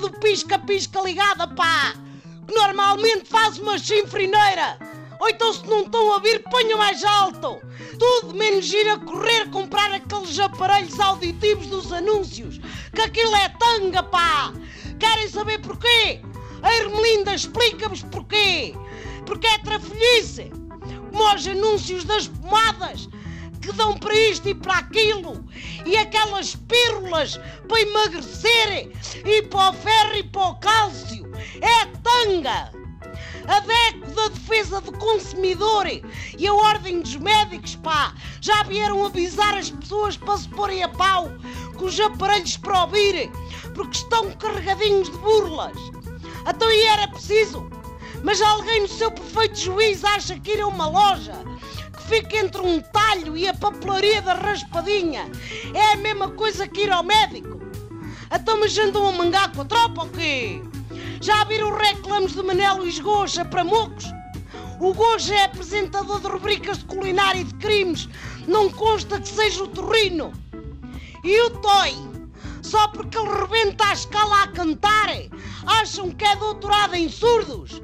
do pisca-pisca ligada, pá! Que normalmente faz uma chinfrineira! Ou então se não estão a vir, ponham mais alto! Tudo menos ir a correr comprar aqueles aparelhos auditivos dos anúncios! Que aquilo é tanga, pá! Querem saber porquê? A Ermelinda explica-vos porquê! Porque é trafolhice! Como os anúncios das pomadas que dão para isto e para aquilo, e aquelas pílulas para emagrecer, e para o ferro e para o cálcio. É tanga! A DECO da Defesa do Consumidor e a Ordem dos Médicos, pá, já vieram avisar as pessoas para se porem a pau com os aparelhos para ouvir, porque estão carregadinhos de burlas. Então e era preciso? Mas alguém no seu perfeito juízo acha que ir a uma loja fica entre um talho e a papelaria da raspadinha é a mesma coisa que ir ao médico? Então mas andam a mangar com a tropa ou quê? Já viram reclamos de Manel Luís Goxa para mocos? O Goxa é apresentador de rubricas de culinária e de crimes. Não consta que seja o Torrino. E o Toy? Só porque ele rebenta a escala a cantar, acham que é doutorado em surdos?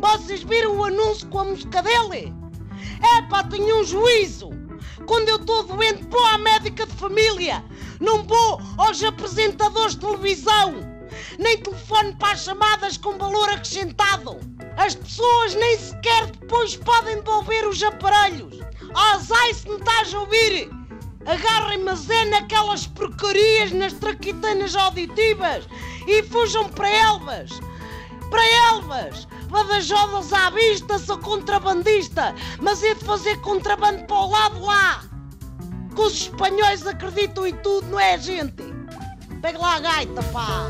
Vocês viram o anúncio com a música dele? É pá, tenham um juízo! Quando eu estou doente, vou à médica de família! Não vou aos apresentadores de televisão! Nem telefone para as chamadas com valor acrescentado! As pessoas nem sequer depois podem devolver os aparelhos! Azai se me estás a ouvir! Agarrem-me Zé naquelas porcarias nas traquitanas auditivas e fujam para Elvas! Para Elvas! Badajodas à vista, sou contrabandista, mas é de fazer contrabando para o lado lá! Que os espanhóis acreditam em tudo, não é, gente? Pega lá a gaita, pá!